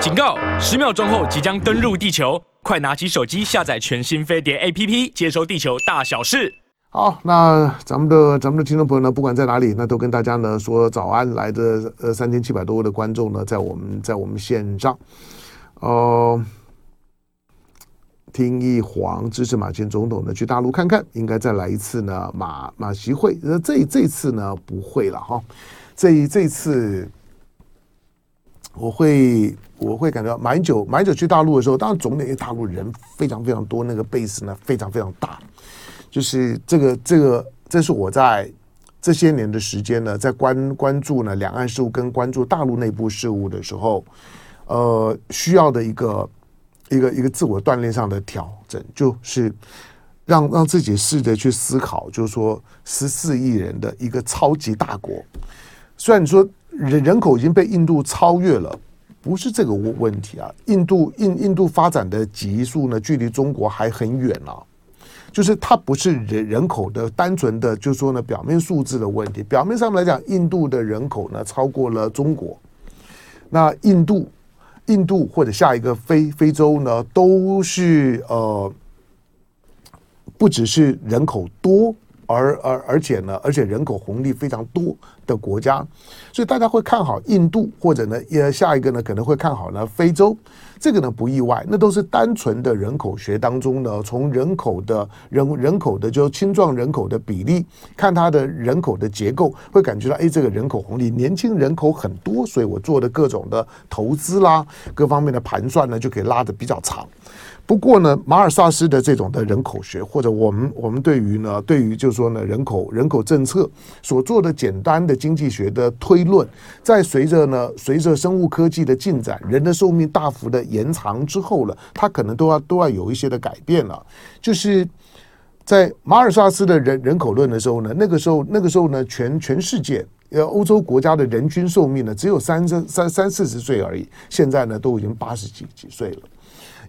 警告！十秒钟后即将登陆地球，快拿起手机下载全新飞碟 APP，接收地球大小事。好，那咱们的咱们的听众朋友呢，不管在哪里，那都跟大家呢说早安。来的呃三千七百多位的观众呢，在我们在我们线上，呃，听一黄支持马前总统呢去大陆看看，应该再来一次呢马马习会。那这这次呢不会了哈，这这次。我会我会感觉到蛮久蛮久去大陆的时候，当然总得大陆人非常非常多，那个 base 呢非常非常大。就是这个这个，这是我在这些年的时间呢，在关关注呢两岸事务跟关注大陆内部事务的时候，呃，需要的一个一个一个自我锻炼上的调整，就是让让自己试着去思考，就是说十四亿人的一个超级大国，虽然你说。人人口已经被印度超越了，不是这个问题啊。印度印印度发展的级数呢，距离中国还很远、啊。就是它不是人人口的单纯的，就是说呢，表面数字的问题。表面上来讲，印度的人口呢超过了中国。那印度印度或者下一个非非洲呢，都是呃，不只是人口多。而而而且呢，而且人口红利非常多的国家，所以大家会看好印度，或者呢，呃，下一个呢可能会看好呢非洲，这个呢不意外，那都是单纯的人口学当中呢，从人口的人人口的就青壮人口的比例，看它的人口的结构，会感觉到哎，这个人口红利，年轻人口很多，所以我做的各种的投资啦，各方面的盘算呢，就可以拉得比较长。不过呢，马尔萨斯的这种的人口学，或者我们我们对于呢，对于就是说呢，人口人口政策所做的简单的经济学的推论，在随着呢，随着生物科技的进展，人的寿命大幅的延长之后了，它可能都要都要有一些的改变了。就是在马尔萨斯的人人口论的时候呢，那个时候那个时候呢，全全世界呃欧洲国家的人均寿命呢，只有三三三三四十岁而已，现在呢都已经八十几几岁了。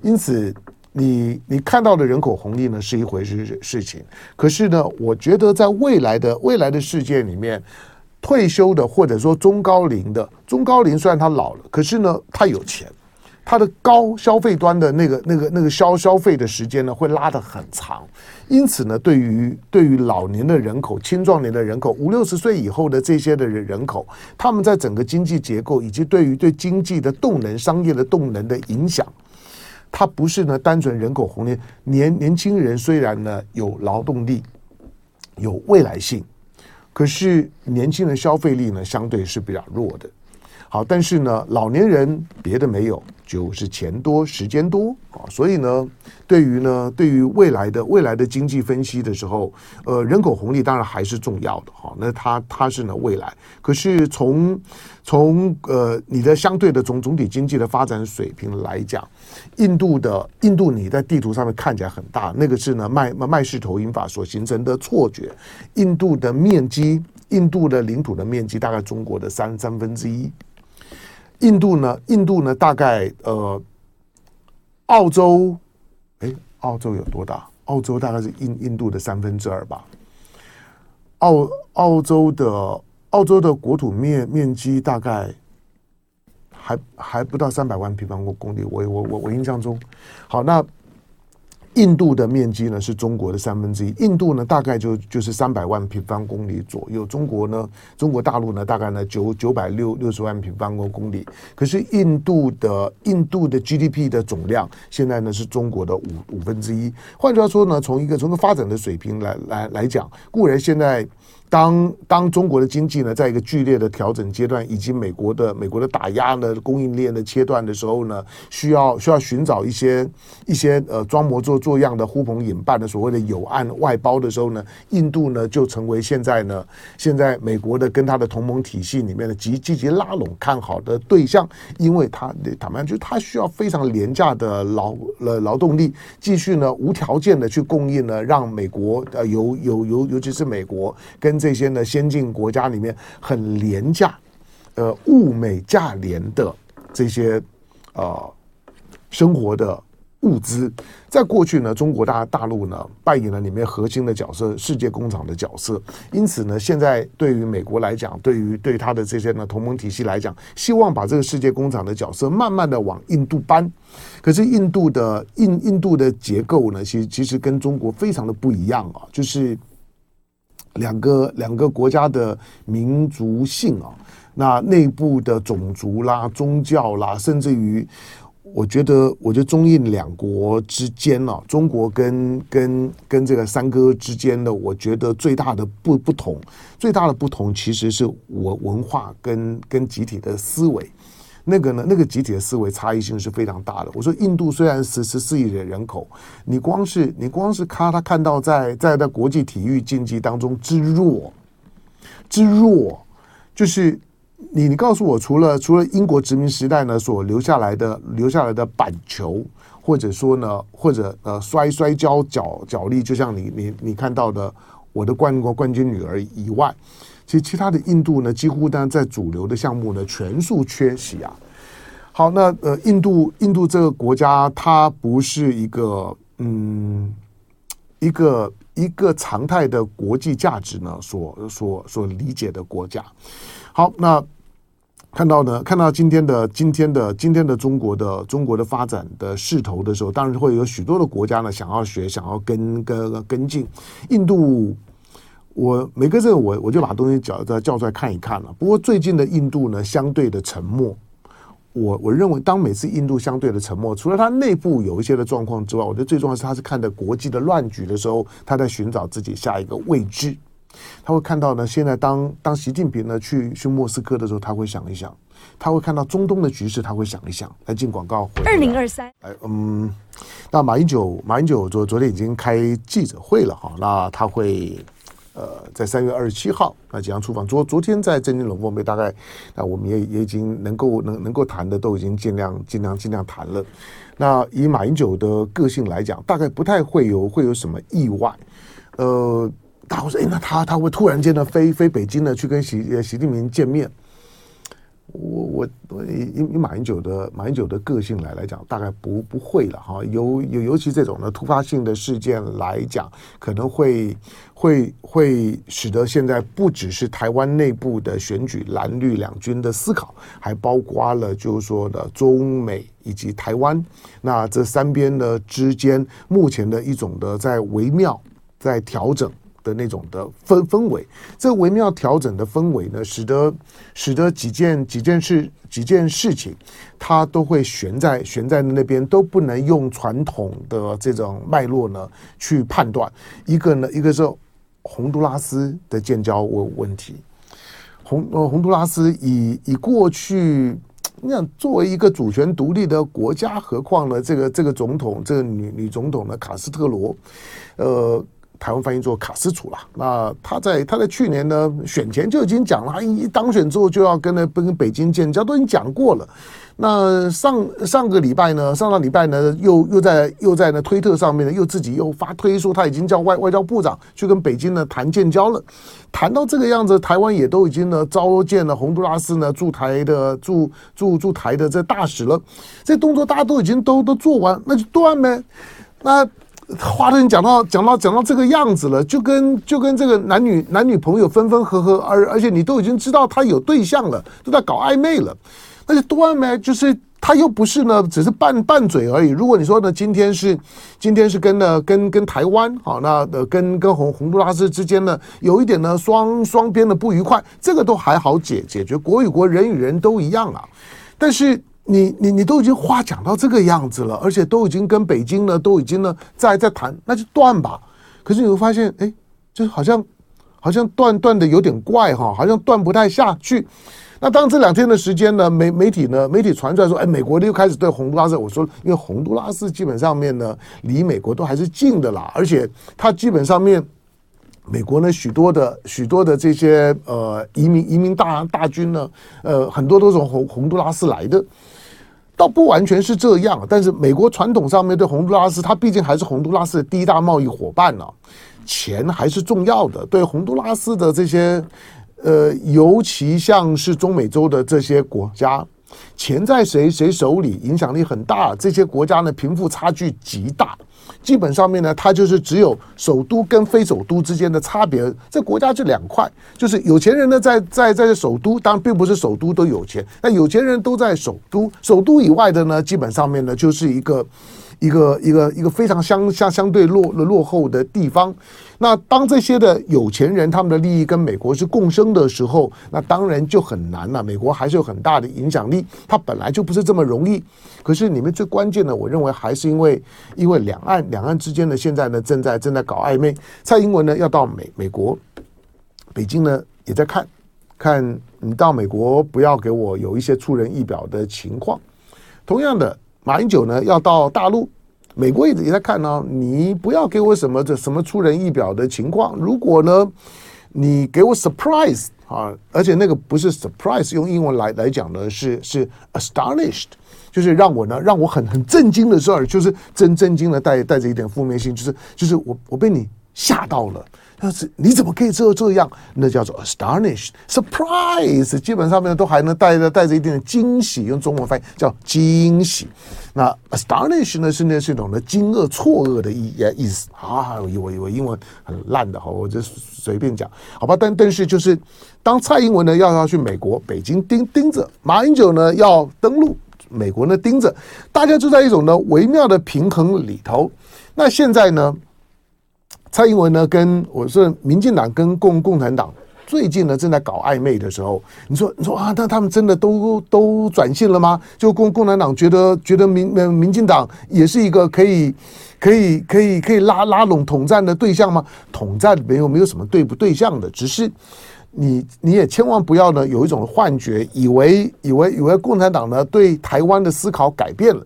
因此你，你看到的人口红利呢是一回事事情，可是呢，我觉得在未来的未来的世界里面，退休的或者说中高龄的中高龄虽然他老了，可是呢，他有钱，他的高消费端的那个那个那个消消费的时间呢会拉得很长，因此呢，对于对于老年的人口、青壮年的人口、五六十岁以后的这些的人人口，他们在整个经济结构以及对于对经济的动能、商业的动能的影响。它不是呢，单纯人口红利，年年轻人虽然呢有劳动力，有未来性，可是年轻人消费力呢相对是比较弱的。好，但是呢，老年人别的没有，就是钱多时间多啊，所以呢，对于呢，对于未来的未来的经济分析的时候，呃，人口红利当然还是重要的哈。那它它是呢未来，可是从从呃你的相对的总总体经济的发展水平来讲，印度的印度你在地图上面看起来很大，那个是呢麦麦氏投影法所形成的错觉。印度的面积，印度的领土的面积大概中国的三三分之一。印度呢？印度呢？大概呃，澳洲，哎，澳洲有多大？澳洲大概是印印度的三分之二吧。澳澳洲的澳洲的国土面面积大概还还不到三百万平方公里。我我我我印象中，好那。印度的面积呢是中国的三分之一，印度呢大概就就是三百万平方公里左右，中国呢，中国大陆呢大概呢九九百六六十万平方公里，可是印度的印度的 GDP 的总量现在呢是中国的五五分之一，换句话说呢，从一个从个发展的水平来来来讲，固然现在。当当中国的经济呢，在一个剧烈的调整阶段，以及美国的美国的打压呢，供应链的切断的时候呢，需要需要寻找一些一些呃装模作作样的呼朋引伴的所谓的友岸外包的时候呢，印度呢就成为现在呢现在美国的跟他的同盟体系里面的极积极拉拢看好的对象，因为他坦白讲，就他需要非常廉价的劳呃劳动力，继续呢无条件的去供应呢，让美国呃尤尤尤尤其是美国跟这些呢，先进国家里面很廉价，呃，物美价廉的这些呃生活的物资。在过去呢，中国大大陆呢扮演了里面核心的角色，世界工厂的角色。因此呢，现在对于美国来讲，对于对他的这些呢同盟体系来讲，希望把这个世界工厂的角色慢慢的往印度搬。可是印度的印印度的结构呢，其实其实跟中国非常的不一样啊，就是两个两个国家的民族性啊，那内部的种族啦、宗教啦，甚至于。我觉得，我觉得中印两国之间呢，中国跟跟跟这个三哥之间的，我觉得最大的不不同，最大的不同其实是我文化跟跟集体的思维，那个呢，那个集体的思维差异性是非常大的。我说，印度虽然十十四亿的人口，你光是你光是看他看到在在在国际体育竞技当中之弱，之弱，就是。你你告诉我，除了除了英国殖民时代呢所留下来的留下来的板球，或者说呢，或者呃摔摔跤脚脚力，就像你你你看到的我的冠国冠军女儿以外，其实其他的印度呢，几乎呢在主流的项目呢全数缺席啊。好，那呃印度印度这个国家，它不是一个嗯一个一个常态的国际价值呢所所所理解的国家。好，那。看到呢，看到今天的今天的今天的中国的中国的发展的势头的时候，当然会有许多的国家呢想要学，想要跟跟跟进。印度，我每个这个我我就把东西叫叫叫出来看一看了。不过最近的印度呢，相对的沉默。我我认为，当每次印度相对的沉默，除了它内部有一些的状况之外，我觉得最重要是它是看的国际的乱局的时候，他在寻找自己下一个位置。他会看到呢，现在当当习近平呢去去莫斯科的时候，他会想一想；他会看到中东的局势，他会想一想。来进广告。二零二三，哎，嗯，那马英九，马英九昨昨天已经开记者会了哈，那他会呃在三月二十七号那即将出访。昨昨天在政经龙凤杯大概，那我们也也已经能够能能够谈的都已经尽量尽量尽量谈了。那以马英九的个性来讲，大概不太会有会有什么意外，呃。大伙说：“哎，那他他会突然间的飞飞北京呢，去跟习习近平见面？我我以以马英九的马英九的个性来来讲，大概不不会了哈。尤尤尤其这种的突发性的事件来讲，可能会会会使得现在不只是台湾内部的选举蓝绿两军的思考，还包括了就是说的中美以及台湾，那这三边的之间目前的一种的在微妙在调整。”的那种的氛氛围，这微妙调整的氛围呢，使得使得几件几件事几件事情，它都会悬在悬在那边，都不能用传统的这种脉络呢去判断。一个呢，一个是洪都拉斯的建交问问题，洪呃洪都拉斯以以过去那样作为一个主权独立的国家，何况呢这个这个总统这个女女总统呢卡斯特罗，呃。台湾翻译做卡斯楚了。那他在他在去年呢选前就已经讲了，一当选之后就要跟那跟北京建交，都已经讲过了。那上上个礼拜呢，上个礼拜呢又又在又在那推特上面呢又自己又发推说他已经叫外外交部长去跟北京呢谈建交了。谈到这个样子，台湾也都已经呢召见了洪都拉斯呢驻台的驻驻驻台的这大使了。这动作大家都已经都都做完，那就断呗。那。话都讲到讲到讲到这个样子了，就跟就跟这个男女男女朋友分分合合，而而且你都已经知道他有对象了，都在搞暧昧了，那就断呗。就是他又不是呢，只是拌拌嘴而已。如果你说呢，今天是今天是跟呢跟跟台湾好，那的跟跟洪洪都拉斯之间呢有一点呢双双边的不愉快，这个都还好解解决，国与国人与人都一样啊，但是。你你你都已经话讲到这个样子了，而且都已经跟北京呢都已经呢在在谈，那就断吧。可是你会发现，哎，就好像好像断断的有点怪哈，好像断不太下去。那当这两天的时间呢，媒媒体呢媒体传出来说，哎，美国又开始对洪都拉斯，我说，因为洪都拉斯基本上面呢离美国都还是近的啦，而且它基本上面美国呢许多的许多的这些呃移民移民大大军呢，呃很多都是从洪洪都拉斯来的。倒不完全是这样，但是美国传统上面对洪都拉斯，它毕竟还是洪都拉斯的第一大贸易伙伴呢，钱还是重要的。对洪都拉斯的这些，呃，尤其像是中美洲的这些国家，钱在谁谁手里，影响力很大。这些国家呢，贫富差距极大。基本上面呢，它就是只有首都跟非首都之间的差别。这国家这两块，就是有钱人呢在在在首都，当然并不是首都都有钱，那有钱人都在首都，首都以外的呢，基本上面呢就是一个。一个一个一个非常相相相对落落后的地方，那当这些的有钱人他们的利益跟美国是共生的时候，那当然就很难了。美国还是有很大的影响力，它本来就不是这么容易。可是你们最关键的，我认为还是因为因为两岸两岸之间呢，现在呢正在正在搞暧昧。蔡英文呢要到美美国，北京呢也在看，看你到美国不要给我有一些出人意表的情况。同样的。马英九呢要到大陆，美国也也在看呢、你不要给我什么这什么出人意表的情况。如果呢，你给我 surprise 啊，而且那个不是 surprise，用英文来来讲呢是是 astonished，就是让我呢让我很很震惊的事儿，就是真震惊的带带着一点负面性，就是就是我我被你吓到了。但是你怎么可以这这样？那叫做 astonish、surprise，基本上面都还能带着带着一点惊喜，用中文翻译叫惊喜。那 astonish 呢是那是一种的惊愕、错愕的意意思啊。我我我英文很烂的哈，我就随便讲好吧。但但是就是当蔡英文呢要要去美国，北京盯盯着；马英九呢要登陆美国呢盯着，大家就在一种呢微妙的平衡里头。那现在呢？蔡英文呢，跟我是，民进党跟共共产党最近呢正在搞暧昧的时候，你说你说啊，那他们真的都都转性了吗？就共共产党觉得觉得民民进党也是一个可以可以可以可以拉拉拢统战的对象吗？统战没有没有什么对不对象的，只是你你也千万不要呢有一种幻觉，以为以为以为共产党呢对台湾的思考改变了。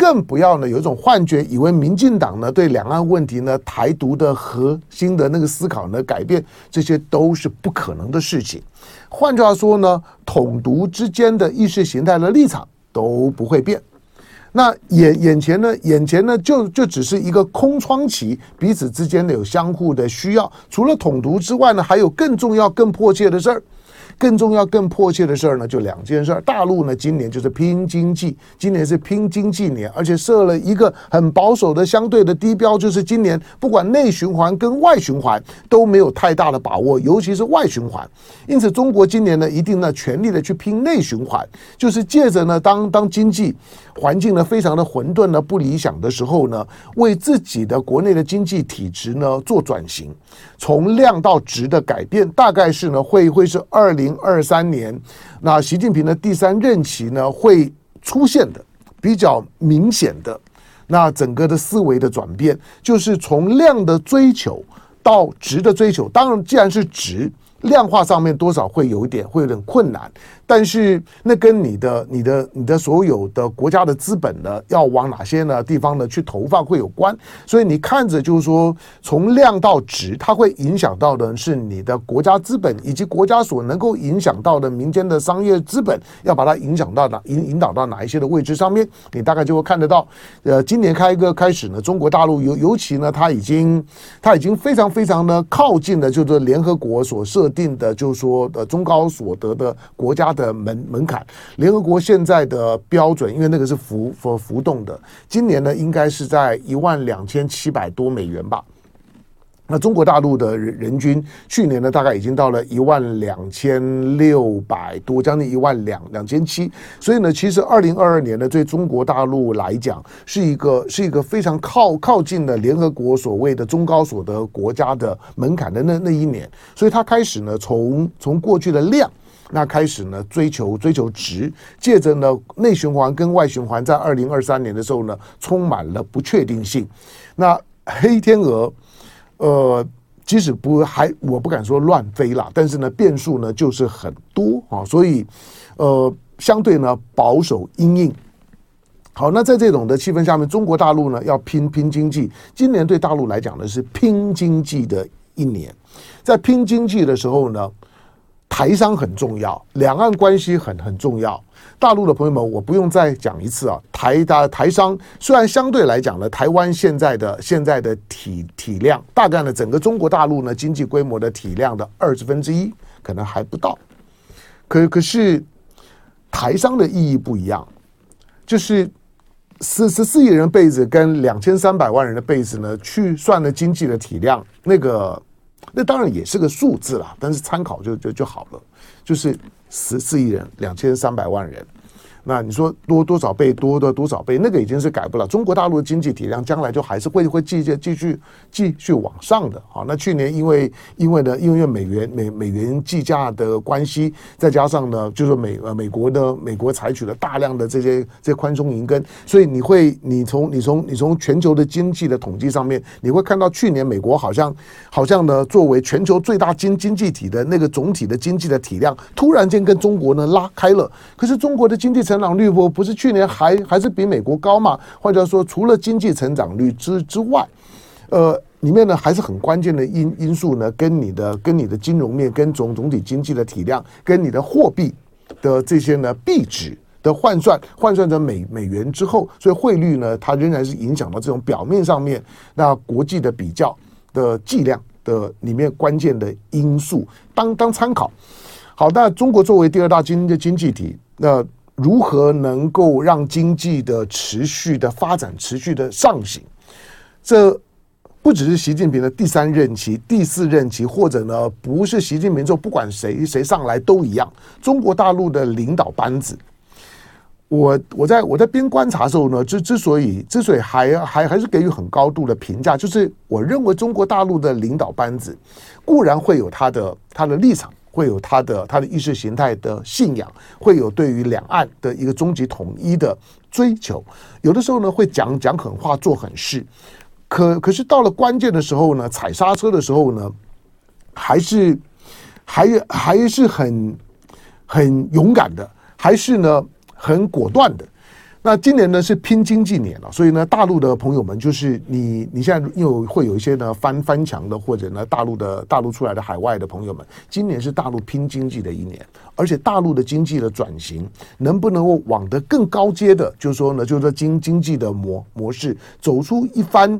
更不要呢，有一种幻觉，以为民进党呢对两岸问题呢台独的核心的那个思考呢改变，这些都是不可能的事情。换句话说呢，统独之间的意识形态的立场都不会变。那眼眼前呢，眼前呢就就只是一个空窗期，彼此之间呢有相互的需要。除了统独之外呢，还有更重要、更迫切的事儿。更重要、更迫切的事儿呢，就两件事儿。大陆呢，今年就是拼经济，今年是拼经济。年，而且设了一个很保守的相对的低标，就是今年不管内循环跟外循环都没有太大的把握，尤其是外循环。因此，中国今年呢，一定呢全力的去拼内循环，就是借着呢，当当经济。环境呢非常的混沌呢不理想的时候呢，为自己的国内的经济。体制呢做转型，从量到值的改变，大概是呢会会是二零。二三年，那习近平的第三任期呢，会出现的比较明显的，那整个的思维的转变，就是从量的追求到值的追求。当然，既然是值。量化上面多少会有一点，会有点困难，但是那跟你的、你的、你的所有的国家的资本呢，要往哪些呢地方呢去投放会有关。所以你看着就是说，从量到值，它会影响到的是你的国家资本以及国家所能够影响到的民间的商业资本，要把它影响到哪引引导到哪一些的位置上面，你大概就会看得到。呃，今年开一个开始呢，中国大陆尤尤其呢，它已经它已经非常非常的靠近了，就是联合国所设。定的就是说，呃，中高所得的国家的门门槛，联合国现在的标准，因为那个是浮浮浮动的，今年呢应该是在一万两千七百多美元吧。那中国大陆的人人均去年呢，大概已经到了一万两千六百多，将近一万两两千七。所以呢，其实二零二二年呢，对中国大陆来讲，是一个是一个非常靠靠近的联合国所谓的中高所得国家的门槛的那那一年。所以它开始呢，从从过去的量，那开始呢，追求追求值，借着呢内循环跟外循环，在二零二三年的时候呢，充满了不确定性。那黑天鹅。呃，即使不还，我不敢说乱飞啦，但是呢，变数呢就是很多啊，所以呃，相对呢保守阴硬。好，那在这种的气氛下面，中国大陆呢要拼拼经济，今年对大陆来讲呢是拼经济的一年，在拼经济的时候呢，台商很重要，两岸关系很很重要。大陆的朋友们，我不用再讲一次啊。台大台商虽然相对来讲呢，台湾现在的现在的体体量，大概呢整个中国大陆呢经济规模的体量的二十分之一，可能还不到。可可是台商的意义不一样，就是十十四亿人的 base 跟两千三百万人的被子呢，去算了经济的体量，那个那当然也是个数字啦，但是参考就就就好了，就是十四亿人，两千三百万人。那你说多多少倍，多的多少倍，那个已经是改不了。中国大陆的经济体量将来就还是会会继续继续继续往上的。好，那去年因为因为呢，因为美元美美元计价的关系，再加上呢，就是美呃美国的美国采取了大量的这些这宽松银根，所以你会你从你从你从全球的经济的统计上面，你会看到去年美国好像好像呢，作为全球最大经经济体的那个总体的经济的体量，突然间跟中国呢拉开了。可是中国的经济成长率不不是去年还还是比美国高嘛？或者说，除了经济成长率之之外，呃，里面呢还是很关键的因因素呢，跟你的跟你的金融面、跟总总体经济的体量、跟你的货币的这些呢币值的换算，换算成美美元之后，所以汇率呢，它仍然是影响到这种表面上面那国际的比较的计量的里面关键的因素，当当参考。好，那中国作为第二大经的经济体，那如何能够让经济的持续的发展、持续的上行？这不只是习近平的第三任期、第四任期，或者呢，不是习近平之后，不管谁谁上来都一样。中国大陆的领导班子，我我在我在边观察的时候呢，之之所以之所以还还还是给予很高度的评价，就是我认为中国大陆的领导班子固然会有他的他的立场。会有他的他的意识形态的信仰，会有对于两岸的一个终极统一的追求。有的时候呢，会讲讲狠话，做狠事。可可是到了关键的时候呢，踩刹车的时候呢，还是还还是很很勇敢的，还是呢很果断的。那今年呢是拼经济年了，所以呢，大陆的朋友们就是你，你现在又会有一些呢翻翻墙的，或者呢大陆的大陆出来的海外的朋友们，今年是大陆拼经济的一年，而且大陆的经济的转型能不能够往得更高阶的，就是说呢，就是说经经济的模模式走出一番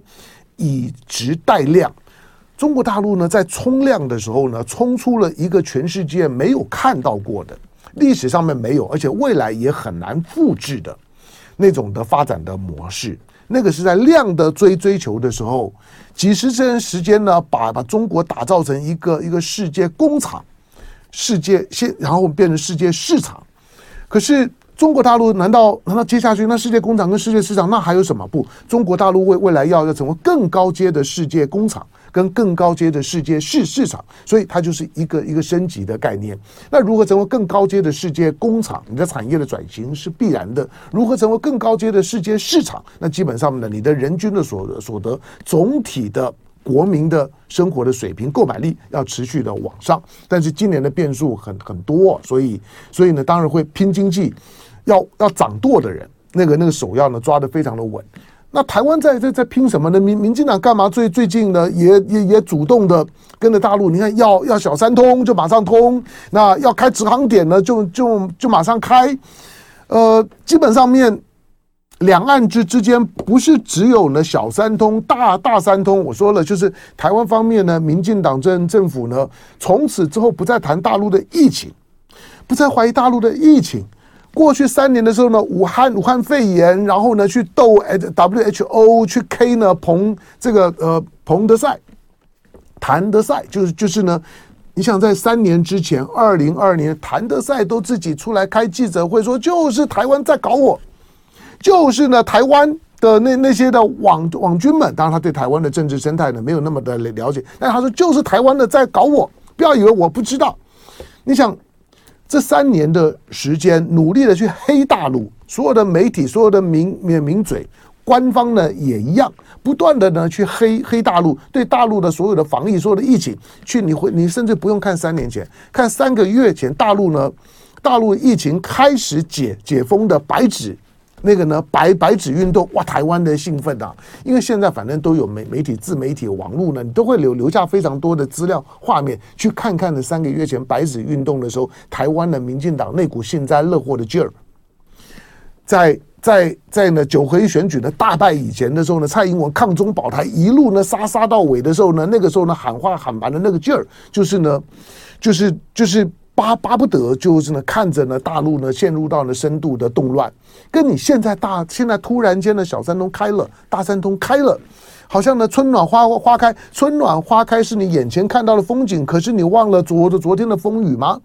以质带量，中国大陆呢在冲量的时候呢，冲出了一个全世界没有看到过的，历史上面没有，而且未来也很难复制的。那种的发展的模式，那个是在量的追追求的时候，几十年时间呢，把把中国打造成一个一个世界工厂，世界先然后变成世界市场。可是中国大陆难道难道接下去那世界工厂跟世界市场那还有什么不？中国大陆未未来要要成为更高阶的世界工厂。跟更高阶的世界市市场，所以它就是一个一个升级的概念。那如何成为更高阶的世界工厂？你的产业的转型是必然的。如何成为更高阶的世界市场？那基本上呢，你的人均的所所得，总体的国民的生活的水平、购买力要持续的往上。但是今年的变数很很多，所以所以呢，当然会拼经济，要要掌舵的人，那个那个手要呢抓得非常的稳。那台湾在在在拼什么呢？民民进党干嘛最最近呢？也也也主动的跟着大陆，你看要要小三通就马上通，那要开直航点呢就就就马上开。呃，基本上面两岸之之间不是只有呢小三通、大大三通。我说了，就是台湾方面呢，民进党政政府呢，从此之后不再谈大陆的疫情，不再怀疑大陆的疫情。过去三年的时候呢，武汉武汉肺炎，然后呢去斗 WHO 去 K 呢彭这个呃彭德赛，谭德赛就是就是呢，你想在三年之前，二零二二年，谭德赛都自己出来开记者会说，就是台湾在搞我，就是呢台湾的那那些的网网军们，当然他对台湾的政治生态呢没有那么的了解，但他说就是台湾的在搞我，不要以为我不知道，你想。这三年的时间，努力的去黑大陆，所有的媒体，所有的名名名嘴，官方呢也一样，不断的呢去黑黑大陆，对大陆的所有的防疫，所有的疫情，去你会你甚至不用看三年前，看三个月前，大陆呢，大陆疫情开始解解封的白纸。那个呢，白白纸运动哇，台湾的兴奋啊！因为现在反正都有媒媒体、自媒体、网络呢，你都会留留下非常多的资料、画面，去看看呢。三个月前白纸运动的时候，台湾的民进党那股幸灾乐祸的劲儿，在在在呢九合一选举呢大败以前的时候呢，蔡英文抗中保台一路呢杀杀到尾的时候呢，那个时候呢喊话喊完的那个劲儿，就是呢，就是就是。巴巴不得就是呢看着呢大陆呢陷入到了深度的动乱，跟你现在大现在突然间的小三通开了，大三通开了，好像呢春暖花花开，春暖花开是你眼前看到的风景，可是你忘了昨的昨天的风雨吗？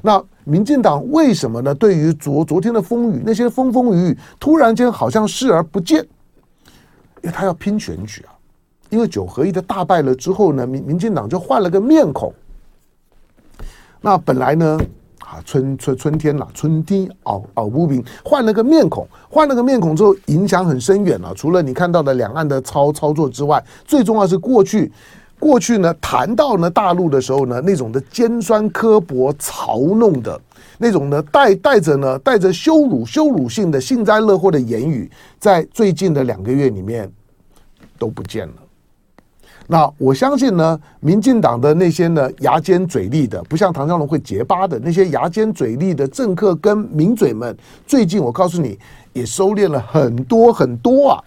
那民进党为什么呢？对于昨昨天的风雨，那些风风雨雨，突然间好像视而不见，因为他要拼选举啊。因为九合一的大败了之后呢，民民进党就换了个面孔。那本来呢，啊春春春天了，春天熬熬不平，换了个面孔，换了个面孔之后，影响很深远了。除了你看到的两岸的操操作之外，最重要是过去。过去呢，谈到呢大陆的时候呢，那种的尖酸刻薄、嘲弄的那种呢，带带着呢带着羞辱、羞辱性的幸灾乐祸的言语，在最近的两个月里面都不见了。那我相信呢，民进党的那些呢牙尖嘴利的，不像唐湘龙会结巴的那些牙尖嘴利的政客跟名嘴们，最近我告诉你，也收敛了很多很多啊。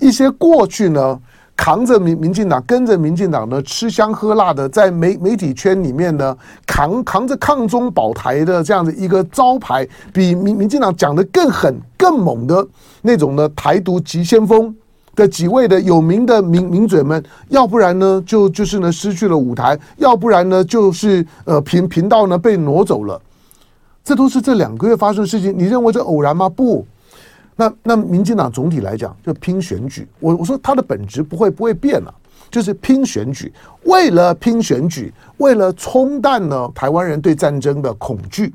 一些过去呢。扛着民民进党，跟着民进党呢，吃香喝辣的，在媒媒体圈里面呢，扛扛着抗中保台的这样的一个招牌，比民民进党讲的更狠、更猛的那种的台独急先锋的几位的有名的名名嘴们，要不然呢，就就是呢失去了舞台，要不然呢，就是呃频频道呢被挪走了，这都是这两个月发生的事情。你认为这偶然吗？不。那那民进党总体来讲就拼选举，我我说他的本质不会不会变了，就是拼选举，为了拼选举，为了冲淡呢台湾人对战争的恐惧，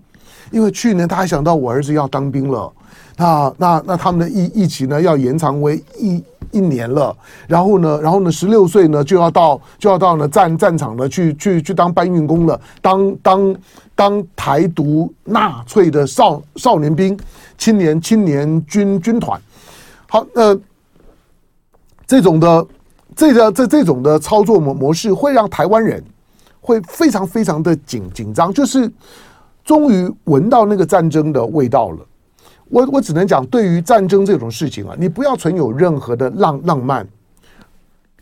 因为去年他还想到我儿子要当兵了，那那那他们的疫疫情呢要延长为一一年了，然后呢然后呢十六岁呢就要到就要到呢战战场呢去去去当搬运工了，当当当台独纳粹的少少年兵。青年青年军军团，好，呃，这种的这个这这种的操作模模式，会让台湾人会非常非常的紧紧张，就是终于闻到那个战争的味道了。我我只能讲，对于战争这种事情啊，你不要存有任何的浪浪漫。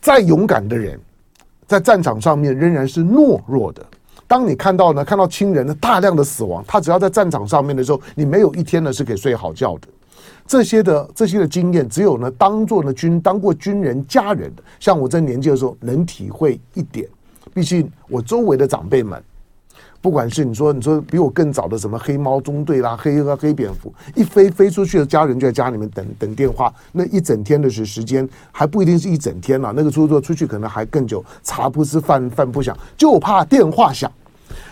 再勇敢的人，在战场上面仍然是懦弱的。当你看到呢，看到亲人的大量的死亡，他只要在战场上面的时候，你没有一天呢是可以睡好觉的。这些的这些的经验，只有呢当做呢军当过军人家人的，像我这年纪的时候能体会一点。毕竟我周围的长辈们，不管是你说你说比我更早的什么黑猫中队啦、黑黑蝙蝠，一飞飞出去的家人就在家里面等等电话，那一整天的时时间还不一定是一整天了，那个出租车出去可能还更久，茶不思饭饭不想，就怕电话响。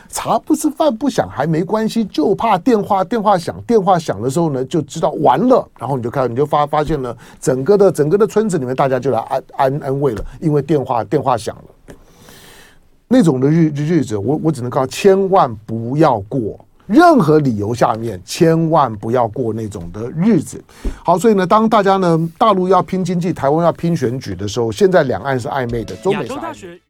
茶不思饭不想还没关系，就怕电话电话响，电话响的时候呢，就知道完了，然后你就看你就发发现了，整个的整个的村子里面大家就来安安安慰了，因为电话电话响了。那种的日日子，我我只能告诉千万不要过，任何理由下面千万不要过那种的日子。好，所以呢，当大家呢大陆要拼经济，台湾要拼选举的时候，现在两岸是暧昧的，中美是暧昧。